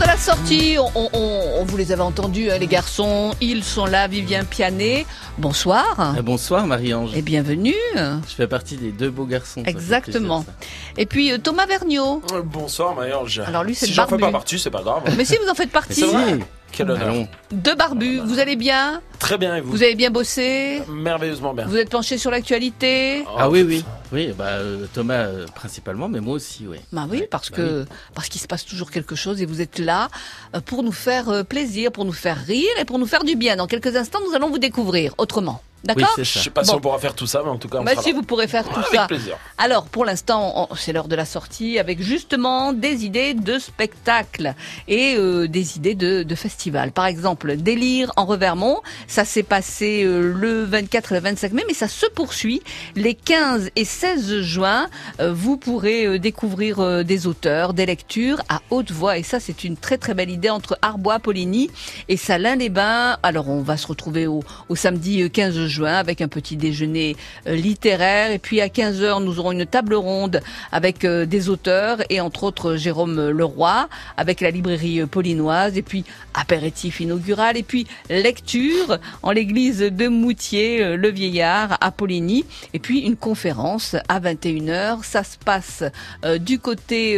de la sortie, on, on- on- vous les avez entendus, hein, les garçons. Ils sont là, Vivien Pianet. Bonsoir Ah, bonsoir Marie-Ange. et bienvenue. Je fais partie des deux beaux garçons. ça Exactement. Et puis euh, Thomas Vergniaud. Euh, Bonsoir Marie-Ange. Alors lui, c'est Si le j'en fais pas partie, c'est pas grave. Mais si vous en faites partie, c'est vrai. Si. Quel honneur. Allons. deux barbus, vous allez bien Très bien et vous, Vous avez bien bossé Merveilleusement bien. Vous êtes penché sur l'actualité Oh, Ah oui, oui. Oui, bah, euh, Thomas euh, principalement, mais moi aussi, oui. Bah oui, Ouais, parce bah que parce qu'il se passe toujours quelque chose et vous êtes là euh, pour nous faire plaisir, pour nous faire rire et pour nous faire du bien. Dans quelques instants, nous allons vous découvrir autrement. D'accord Je ça. sais pas si on pourra faire tout ça, mais en tout cas, on Bah sera si là. vous pourrez faire tout Avec ça. plaisir. Alors, pour l'instant, c'est l'heure de la sortie avec justement des idées de spectacle et euh, des idées de, de festival. Par exemple, Délire en Revermont, ça s'est passé euh, le 24 et le 25 mai, mais ça se poursuit. Les 15 et 16 juin, euh, vous pourrez euh, découvrir euh, des auteurs, des lectures à haute voix. Et ça, c'est une très très belle idée entre Arbois, Poligny et Salins-les-Bains. Alors, on va se retrouver au, au samedi euh, 15 juin avec un petit déjeuner euh, littéraire. Et puis à 15h, nous aurons une table ronde avec euh, des auteurs et entre autres Jérôme Leroy avec la librairie euh, Paulinoise. Et puis apéritif inaugural. Et puis lecture en l'église de Moutier, le vieillard à Poligny. Et puis une conférence à 21h. Ça se passe du côté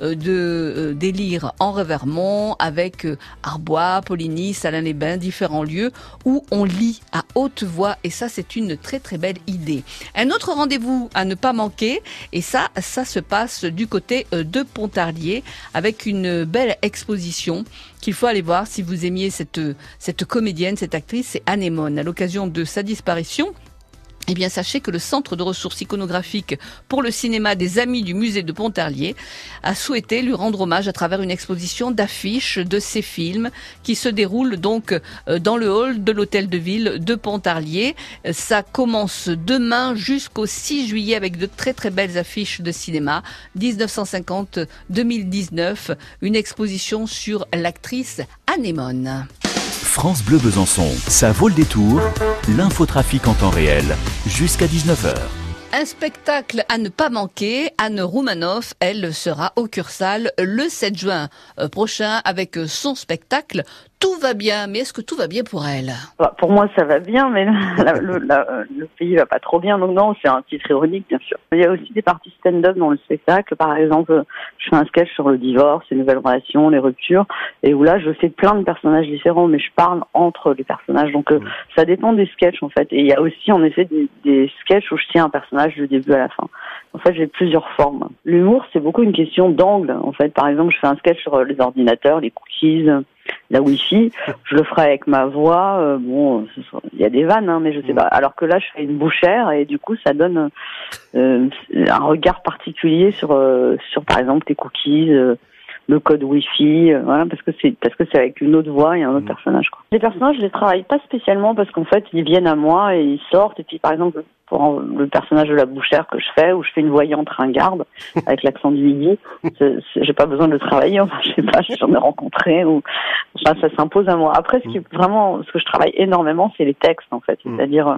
de Lyres en Revermont avec Arbois, Poligny, Salins-les-Bains, différents lieux où on lit à haute voix et ça c'est une très très belle idée. Un autre rendez-vous à ne pas manquer et ça ça se passe du côté euh, de Pontarlier avec une belle exposition qu'il faut aller voir si vous aimiez cette cette comédienne, cette actrice, c'est Anémone à l'occasion de sa disparition. Eh bien, sachez que le Centre de ressources iconographiques pour le cinéma des Amis du musée de Pontarlier a souhaité lui rendre hommage à travers une exposition d'affiches de ses films qui se déroule donc euh, dans le hall de l'hôtel de ville de Pontarlier. Ça commence demain jusqu'au 6 juillet avec de très très belles affiches de cinéma 1950-2019, une exposition sur l'actrice Anémone. France Bleu Besançon, ça vaut le détour. L'infotrafic en temps réel, jusqu'à 19h. Un spectacle à ne pas manquer. Anne Roumanoff, elle sera au Cursal le 7 juin euh, prochain avec son spectacle. Tout va bien, mais est-ce que tout va bien pour elle? Bah, pour moi, ça va bien, mais le, la- le pays va pas trop bien. Donc non, c'est un titre ironique, bien sûr. Il y a aussi des parties stand-up dans le spectacle. Par exemple, je fais un sketch sur le divorce, les nouvelles relations, les ruptures, et où là, je fais plein de personnages différents, mais je parle entre les personnages. Donc euh, ça dépend des sketchs, en fait. Et il y a aussi, en effet, des, des sketchs où je tiens un personnage du début à la fin. En fait, j'ai plusieurs formes. L'humour, c'est beaucoup une question d'angle. En fait, par exemple, je fais un sketch sur euh, les ordinateurs, les cookies, la Wi-Fi. Je le ferai avec ma voix. euh, bon, il y a des vannes, hein, mais je sais pas. Alors que là, je fais une bouchère et du coup, ça donne euh, un regard particulier sur, euh, sur par exemple, les cookies. Le code Wi-Fi, euh, voilà, parce que c'est parce que c'est avec une autre voix et un autre personnage. Quoi. Les personnages, je les travaille pas spécialement parce qu'en fait, ils viennent à moi et ils sortent. Et puis, par exemple, pour le personnage de la bouchère que je fais, où je fais une voyante ringarde avec l'accent du midi, j'ai pas besoin de le travailler. Enfin, je sais pas, j'en ai rencontré ou enfin, ça s'impose à moi. Après, ce qui est vraiment, ce que je travaille énormément, c'est les textes en fait, c'est-à-dire euh,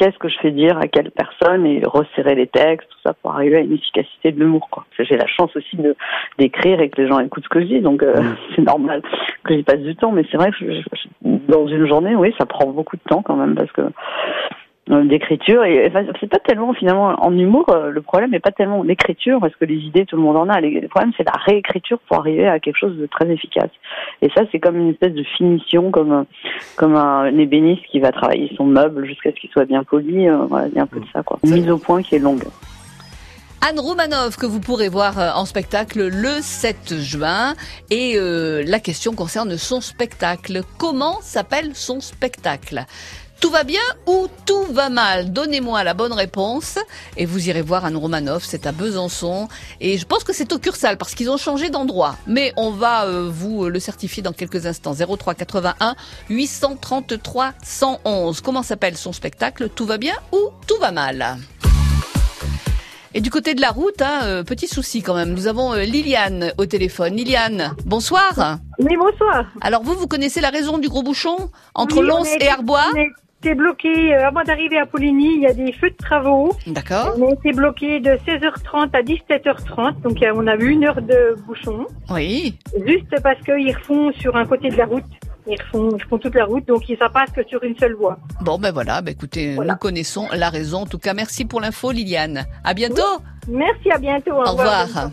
qu'est-ce que je fais dire à quelle personne et resserrer les textes, tout ça pour arriver à une efficacité de l'humour. Quoi. J'ai la chance aussi de d'écrire et que les gens écoutent ce que je dis, donc euh, c'est normal que j'y passe du temps. Mais c'est vrai que je- dans une journée, oui, ça prend beaucoup de temps quand même parce que d'écriture. Et enfin, c'est pas tellement finalement en humour euh, le problème n'est pas tellement l'écriture parce que les idées tout le monde en a. Le problème c'est la réécriture pour arriver à quelque chose de très efficace. Et ça c'est comme une espèce de finition comme un- comme un ébéniste qui va travailler son meuble jusqu'à ce qu'il soit bien poli. Euh, voilà il y a un peu de ça quoi. Une mise au point qui est longue. Anne Roumanoff que vous pourrez voir euh, en spectacle le 7 juin. Et euh, la question concerne son spectacle. Comment s'appelle son spectacle? Tout va bien ou tout va mal? Donnez-moi la bonne réponse et vous irez voir Anne Romanoff, c'est à Besançon et je pense que c'est au Cursal parce qu'ils ont changé d'endroit. Mais on va euh, vous le certifier dans quelques instants. 03 81 833 111. Comment s'appelle son spectacle? Tout va bien ou tout va mal? Et du côté de la route, hein, euh, petit souci quand même. Nous avons euh, Liliane au téléphone. Liliane, bonsoir. Oui, bonsoir. Alors vous, vous connaissez la raison du gros bouchon entre Oui, Lons est- et Arbois? On est- été bloqué euh, avant d'arriver à Poligny. Il y a des feux de travaux. D'accord. On a été bloqué de 16h30 à 17h30. Donc, a- on a eu une heure de bouchon. Oui. Juste parce qu'ils refont sur un côté de la route. Ils font toute la route. Donc, ça passe que sur une seule voie. Bon, ben voilà, ben écoutez, Voilà. nous connaissons la raison. En tout cas, merci pour l'info, Liliane. À bientôt. Merci, à bientôt. Au revoir.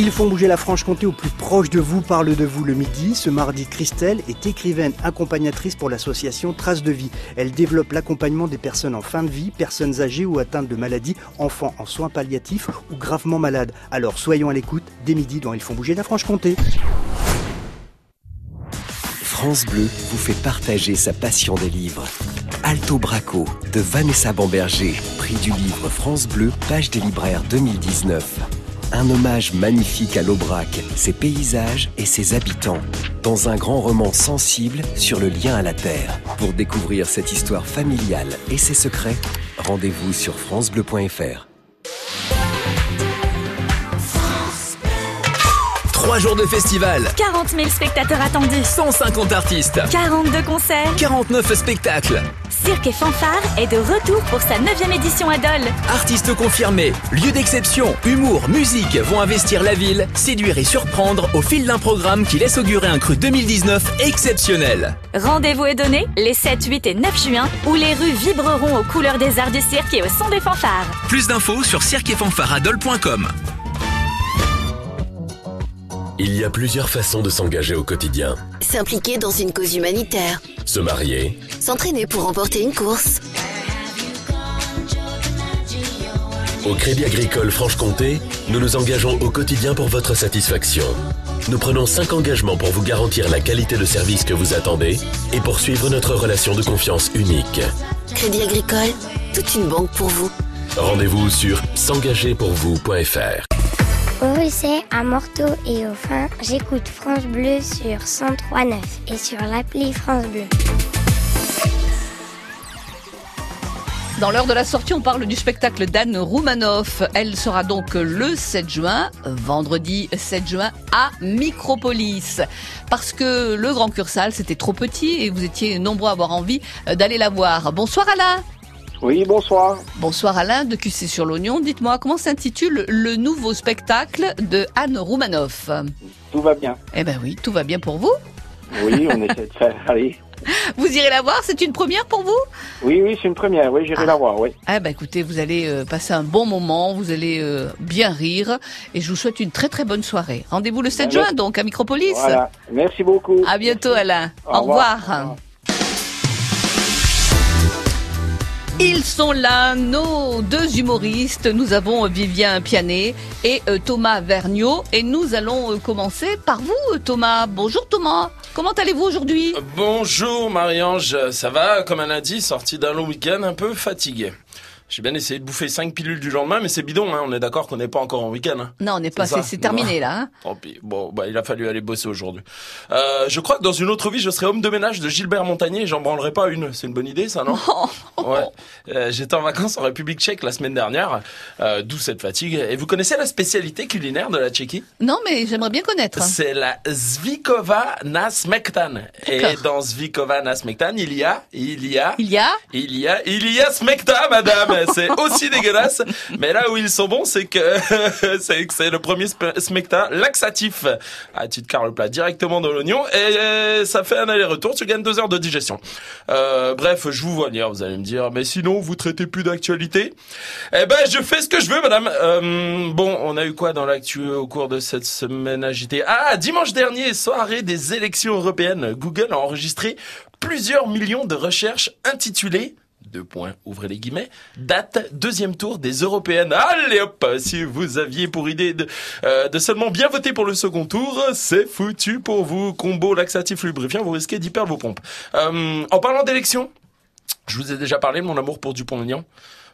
Ils font bouger la Franche-Comté au plus proche de vous, parle de vous le midi. Ce mardi, Christelle est écrivaine accompagnatrice pour l'association Traces de vie. Elle développe l'accompagnement des personnes en fin de vie, personnes âgées ou atteintes de maladies, enfants en soins palliatifs ou gravement malades. Alors soyons à l'écoute dès midi dans Ils font bouger la Franche-Comté. France Bleu vous fait partager sa passion des livres. Alto Braco de Vanessa Bamberger, prix du livre France Bleu, page des libraires 2019. Un hommage magnifique à l'Aubrac, ses paysages et ses habitants, dans un grand roman sensible sur le lien à la terre. Pour découvrir cette histoire familiale et ses secrets, rendez-vous sur francebleu.fr. Trois jours de festival, 40 000 spectateurs attendus, 150 artistes, 42 concerts. 49 spectacles, Cirque et Fanfare est de retour pour sa 9e édition à Dole. artistes confirmés, lieux d'exception, humour, musique vont investir la ville, séduire et surprendre au fil d'un programme qui laisse augurer un cru 2019 exceptionnel. Rendez-vous est donné les 7, 8 et 9 juin où les rues vibreront aux couleurs des arts du cirque et au son des fanfares. Plus d'infos sur cirqueetfanfaradol.com. Il y a plusieurs façons de s'engager au quotidien. S'impliquer dans une cause humanitaire. Se marier, S'entraîner pour remporter une course. Au Crédit Agricole Franche-Comté, nous nous engageons au quotidien pour votre satisfaction. Nous prenons 5 engagements pour vous garantir la qualité de service que vous attendez et poursuivre notre relation de confiance unique. Crédit Agricole, toute une banque pour vous. Rendez-vous sur s'engagerpourvous.fr. Au Russet, à Morteau et au Fin, j'écoute France Bleu sur 103.9 et sur l'appli France Bleu. Dans l'heure de la sortie, on parle du spectacle d'Anne Roumanoff. Elle sera donc le 7 juin, vendredi 7 juin, à Micropolis. Parce que le Grand Cursal, c'était trop petit et vous étiez nombreux à avoir envie d'aller la voir. Bonsoir Alain Oui, bonsoir. Bonsoir Alain de QC sur l'Oignon. Dites-moi, comment s'intitule le nouveau spectacle de Anne Roumanoff Tout va bien. Eh ben oui, tout va bien pour vous. Oui, on essaie de faire. Allez. Vous irez la voir, c'est une première pour vous? Oui, oui, c'est une première. Oui, j'irai la voir. Oui. Ah bah écoutez, vous allez euh, passer un bon moment, vous allez euh, bien rire et je vous souhaite une très très bonne soirée. Rendez-vous le 7 Merci. juin donc à Micropolis. Voilà. Merci beaucoup. À bientôt Alain. Au Au revoir. revoir. Ils sont là, nos deux humoristes. Nous avons Vivien Pianet et euh, Thomas Vergniaud. Et nous allons euh, commencer par vous, euh, Thomas. Bonjour Thomas. Comment allez-vous aujourd'hui? Bonjour Marie-Ange, ça va Comme un lundi, sorti d'un long week-end, un peu fatigué. J'ai bien essayé de bouffer 5 pilules du lendemain, mais c'est bidon, hein. on est d'accord qu'on n'est pas encore en week-end. hein. Non, on n'est pas, c'est terminé Non. là. hein. Tant pis. Bon, bah, il a fallu aller bosser aujourd'hui. Euh, je crois que dans une autre vie, je serais homme de ménage de Gilbert Montagnier et j'en branlerai pas une. C'est une bonne idée, ça, non? Ouais. Euh, J'étais en vacances en République tchèque la semaine dernière, euh, d'où cette fatigue. Et vous connaissez la spécialité culinaire de la Tchéquie? Non, mais j'aimerais bien connaître. C'est la Zvikova na Smektan. Et dans Zvikova na Smektan, il y a, il y a, Il y a? il y a, il y a Smekta, madame. C'est aussi dégueulasse. Mais là où ils sont bons, c'est que c'est le premier Smekta laxatif. Ah, tu te carres le plat directement dans l'oignon et euh, ça fait un aller-retour. Tu gagnes deux heures de digestion. Euh, bref, je vous vois venir. Vous allez me dire, mais sinon, vous traitez plus d'actualité. Eh ben, je fais ce que je veux, madame. Euh, bon, on a eu quoi dans l'actu au cours de cette semaine agitée? Ah, dimanche dernier, soirée des élections européennes. Google a enregistré plusieurs millions de recherches intitulées deux points, ouvrez les guillemets, date deuxième tour des européennes. Allez hop, si vous aviez pour idée de, euh, seulement bien voter pour le second tour, c'est foutu pour vous. Combo laxatif lubrifiant, vous risquez d'y perdre vos pompes. Euh, en parlant d'élections, je vous ai déjà parlé de mon amour pour Dupont-Aignan.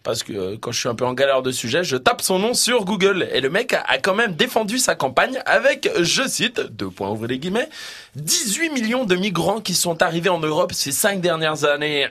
Parce que euh, quand je suis un peu en galère de sujet, je tape son nom sur Google. Et le mec a quand même défendu sa campagne avec, je cite, deux points ouvrez les guillemets, 18 millions de migrants qui sont arrivés en Europe ces cinq dernières années.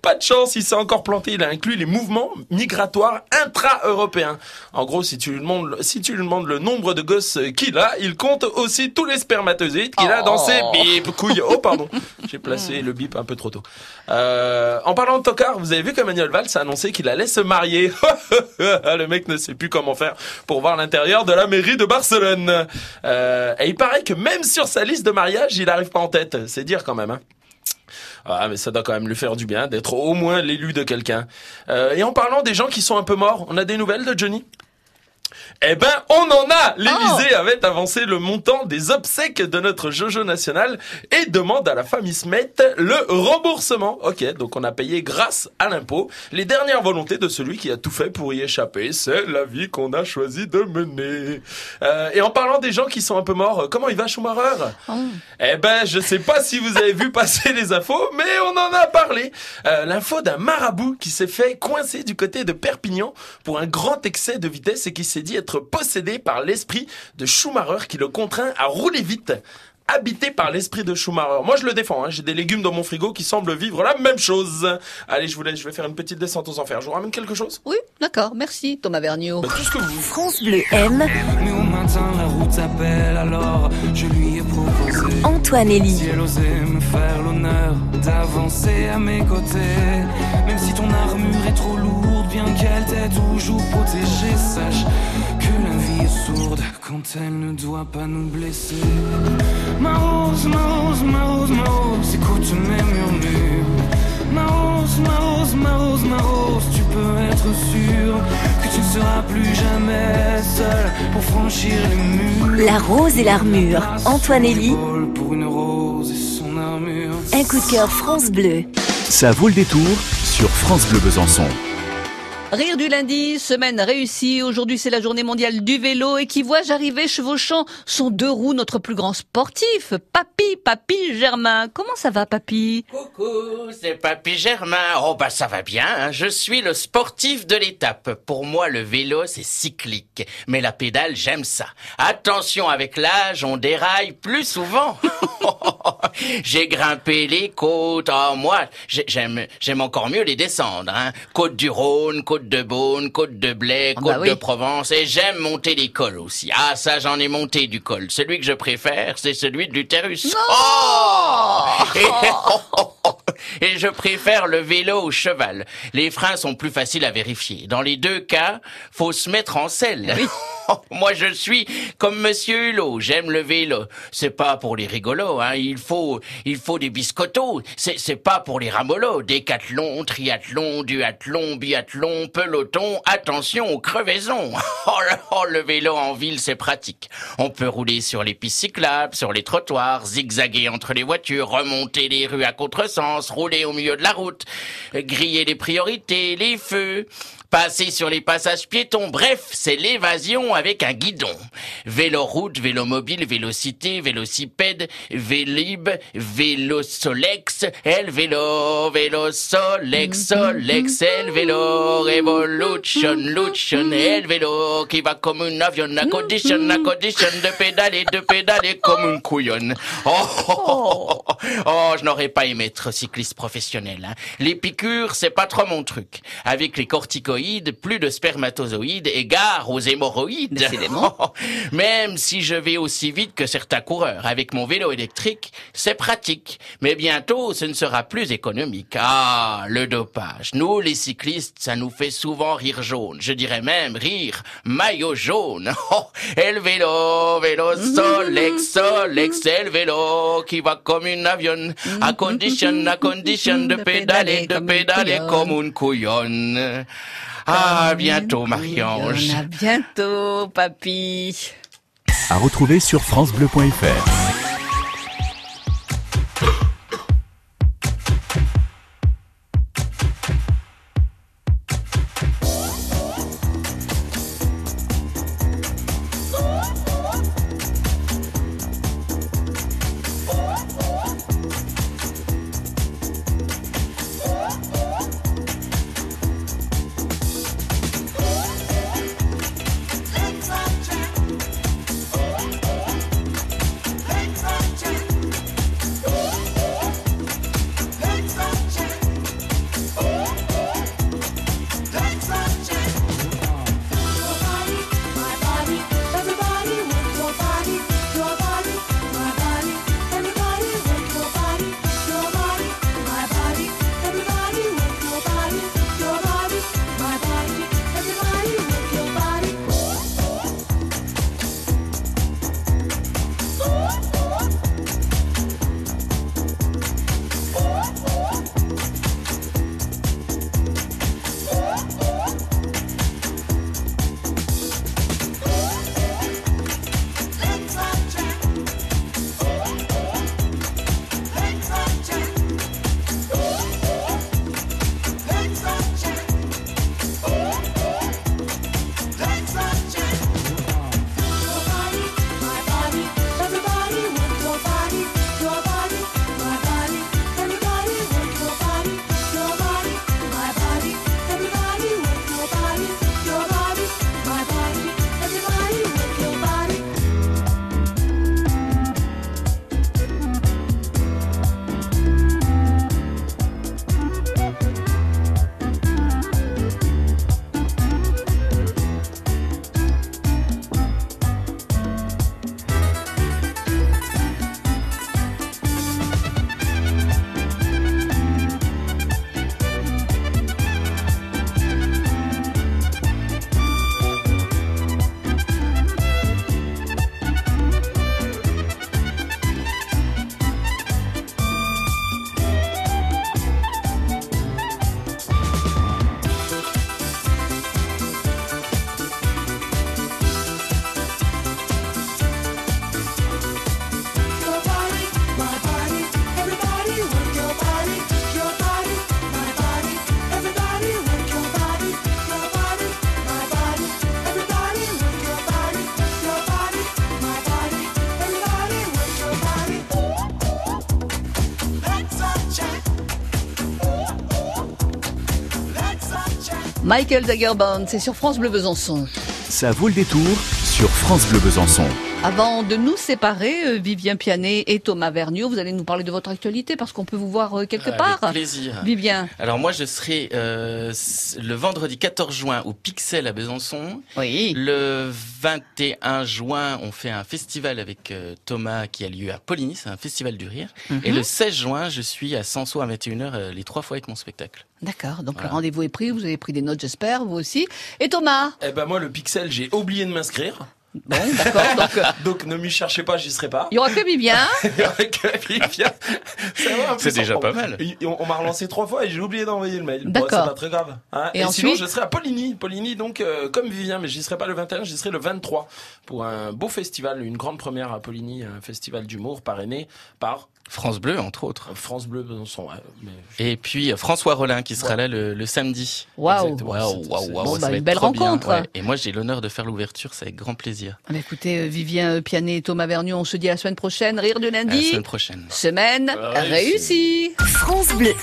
Pas de chance, il s'est encore planté. Il a inclus les mouvements migratoires intra-européens. En gros, si tu lui demandes, si tu lui demandes le nombre de gosses qu'il a, il compte aussi tous les spermatozoïdes qu'il a dans ses Oh. bip couilles. Oh, pardon. J'ai placé le bip un peu trop tôt. Euh, en parlant de tocard, vous avez vu qu'Emmanuel Valls a annoncé qu'il allait se marier. le mec ne sait plus comment faire pour voir l'intérieur de la mairie de Barcelone. Euh, et il paraît que même sur sa liste de mariage, il arrive pas en tête. C'est dire quand même, hein. Ah, mais ça doit quand même lui faire du bien d'être au moins l'élu de quelqu'un. Euh, et en parlant des gens qui sont un peu morts, on a des nouvelles de Johnny? Eh ben, on en a L'Élysée avait avancé le montant des obsèques de notre Jojo national et demande à la famille Smet le remboursement. Ok, donc on a payé grâce à l'impôt les dernières volontés de celui qui a tout fait pour y échapper. C'est la vie qu'on a choisi de mener. Euh, et en parlant des gens qui sont un peu morts, comment il va Schumacher? Eh ben, je sais pas si vous avez vu passer les infos, mais on en a parlé. Euh, L'info d'un marabout qui s'est fait coincer du côté de Perpignan pour un grand excès de vitesse et qui s'est dit être possédé par l'esprit de Schumacher qui le contraint à rouler vite. Habité par l'esprit de Schumacher. Moi, je le défends. Hein. J'ai des légumes dans mon frigo qui semblent vivre la même chose. Allez, je vous laisse. Je vais faire une petite descente aux enfers. Je vous ramène quelque chose? Oui, d'accord. Merci, Thomas Vergniaud. Bah, tout ce que vous. France Bleu aime. Mais au matin, la route s'appelle, alors je lui ai proposé. Antoine Elie. Si elle osait me faire l'honneur d'avancer à mes côtés. Même si ton armure est trop lourde, bien qu'elle t'ait toujours protégée, sache que la vie est sourde quand elle ne doit pas nous blesser. Ma rose, ma rose, ma rose, ma rose, écoute mes murmures. Ma rose, ma rose, ma rose, ma rose, tu peux être sûr que tu ne seras plus jamais seul pour franchir les murs. La rose et l'armure. Antoine Elie. Pour une rose et son armure. Un coup de cœur France Bleu. Ça vaut le détour sur France Bleu Besançon. Rire du lundi, semaine réussie. Aujourd'hui, c'est la journée mondiale du vélo et qui vois j'arriver chevauchant son deux roues, notre plus grand sportif, Papy, Papy Germain. Comment ça va, Papy? Coucou, c'est Papy Germain. Oh bah ça va bien, hein. je suis le sportif de l'étape. Pour moi, le vélo, c'est cyclique. Mais la pédale, j'aime ça. Attention, avec l'âge, on déraille plus souvent. J'ai grimpé les côtes. Oh, moi, j'ai- j'aime, j'aime encore mieux les descendre. Hein. Côte du Rhône, côte de Beaune, côte de Blais, Ah côte bah oui. de Provence. Et j'aime monter les cols aussi. Ah, ça, j'en ai monté du col. Celui que je préfère, c'est celui de l'utérus. Oh et, et je préfère le vélo au cheval. Les freins sont plus faciles à vérifier. Dans les deux cas, faut se mettre en selle. Moi, je suis comme Monsieur Hulot. J'aime le vélo. C'est pas pour les rigolos, hein. Il faut, il faut des biscottos. C'est, c'est pas pour les ramolos. Décathlon, triathlon, duathlon, biathlon, peloton. Attention aux crevaisons. Oh, oh, le vélo en ville, c'est pratique. On peut rouler sur les pistes cyclables, sur les trottoirs, zigzaguer entre les voitures, remonter les rues à contresens, rouler au milieu de la route, griller les priorités, les feux. Passer sur les passages piétons, bref, c'est l'évasion avec un guidon. Véloroute, vélomobile, vélocité, vélocipède, vélib, vélosolex, el vélo, vélosolex, solex, el vélo, revolution, lution, el vélo, qui va comme un avion, à condition, à condition de pédaler, de pédaler comme une couillonne. Oh, oh, oh, oh, oh, je n'aurais pas aimé être cycliste professionnel. Hein. Les piqûres, c'est pas trop mon truc. Avec les corticoïdes, plus de spermatozoïdes, égard aux hémorroïdes. Même si je vais aussi vite que certains coureurs avec mon vélo électrique, c'est pratique. Mais bientôt, ce ne sera plus économique. Ah, le dopage. Nous, les cyclistes, ça nous fait souvent rire jaune. Je dirais même rire maillot jaune. Oh, et le vélo, vélo, solex, solex, et le vélo qui va comme une avion. À condition, à condition de pédaler, de pédaler comme une couillonne. Ah, à bientôt, Marie-Ange. À bientôt, Papy. À retrouver sur FranceBleu.fr. Michael Dagerband, c'est sur France Bleu Besançon. Ça vaut le détour sur France Bleu Besançon. Avant de nous séparer, euh, Vivien Pianet et Thomas Vergniaud, vous allez nous parler de votre actualité parce qu'on peut vous voir euh, quelque Avec part. plaisir. Vivien. Alors moi je serai euh, le vendredi 14 juin au Pixel à Besançon. Oui. Le 21 juin on fait un festival avec euh, Thomas qui a lieu à Poligny, c'est un festival du rire. Mhm. Et le 16 juin je suis à Sanso à 21h euh, les trois fois avec mon spectacle. D'accord, donc Voilà. le rendez-vous est pris, vous avez pris des notes j'espère, vous aussi. Et Thomas? Eh ben moi le Pixel j'ai oublié de m'inscrire. Bon, d'accord, donc euh, Donc ne m'y cherchez pas, j'y serai pas. il y aura que Vivien. Avec Vivien. C'est déjà on- pas mal. On, on m'a relancé trois fois et j'ai oublié d'envoyer le mail. Bon, D'accord. c'est pas très grave. hein. Et Et, sinon, je serai à Poligny. Poligny, donc, euh, comme Vivien, mais j'y serai pas le 21, j'y serai le 23 pour un beau festival, une grande première à Poligny, un festival d'humour parrainé par France Bleu entre autres. France Bleu Besançon. ouais, mais- Et puis euh, François Rollin qui sera là le, le samedi. Waouh. Exactement. Waouh, waouh, bah, une belle rencontre. ouais. Et moi j'ai l'honneur de faire l'ouverture, c'est avec grand plaisir. Ah écoutez, euh, Vivien Pianet et Thomas Vergniaud, on se dit à la semaine prochaine. Rire du À la lundi. semaine prochaine. Semaine Réussi. réussie. France Bleu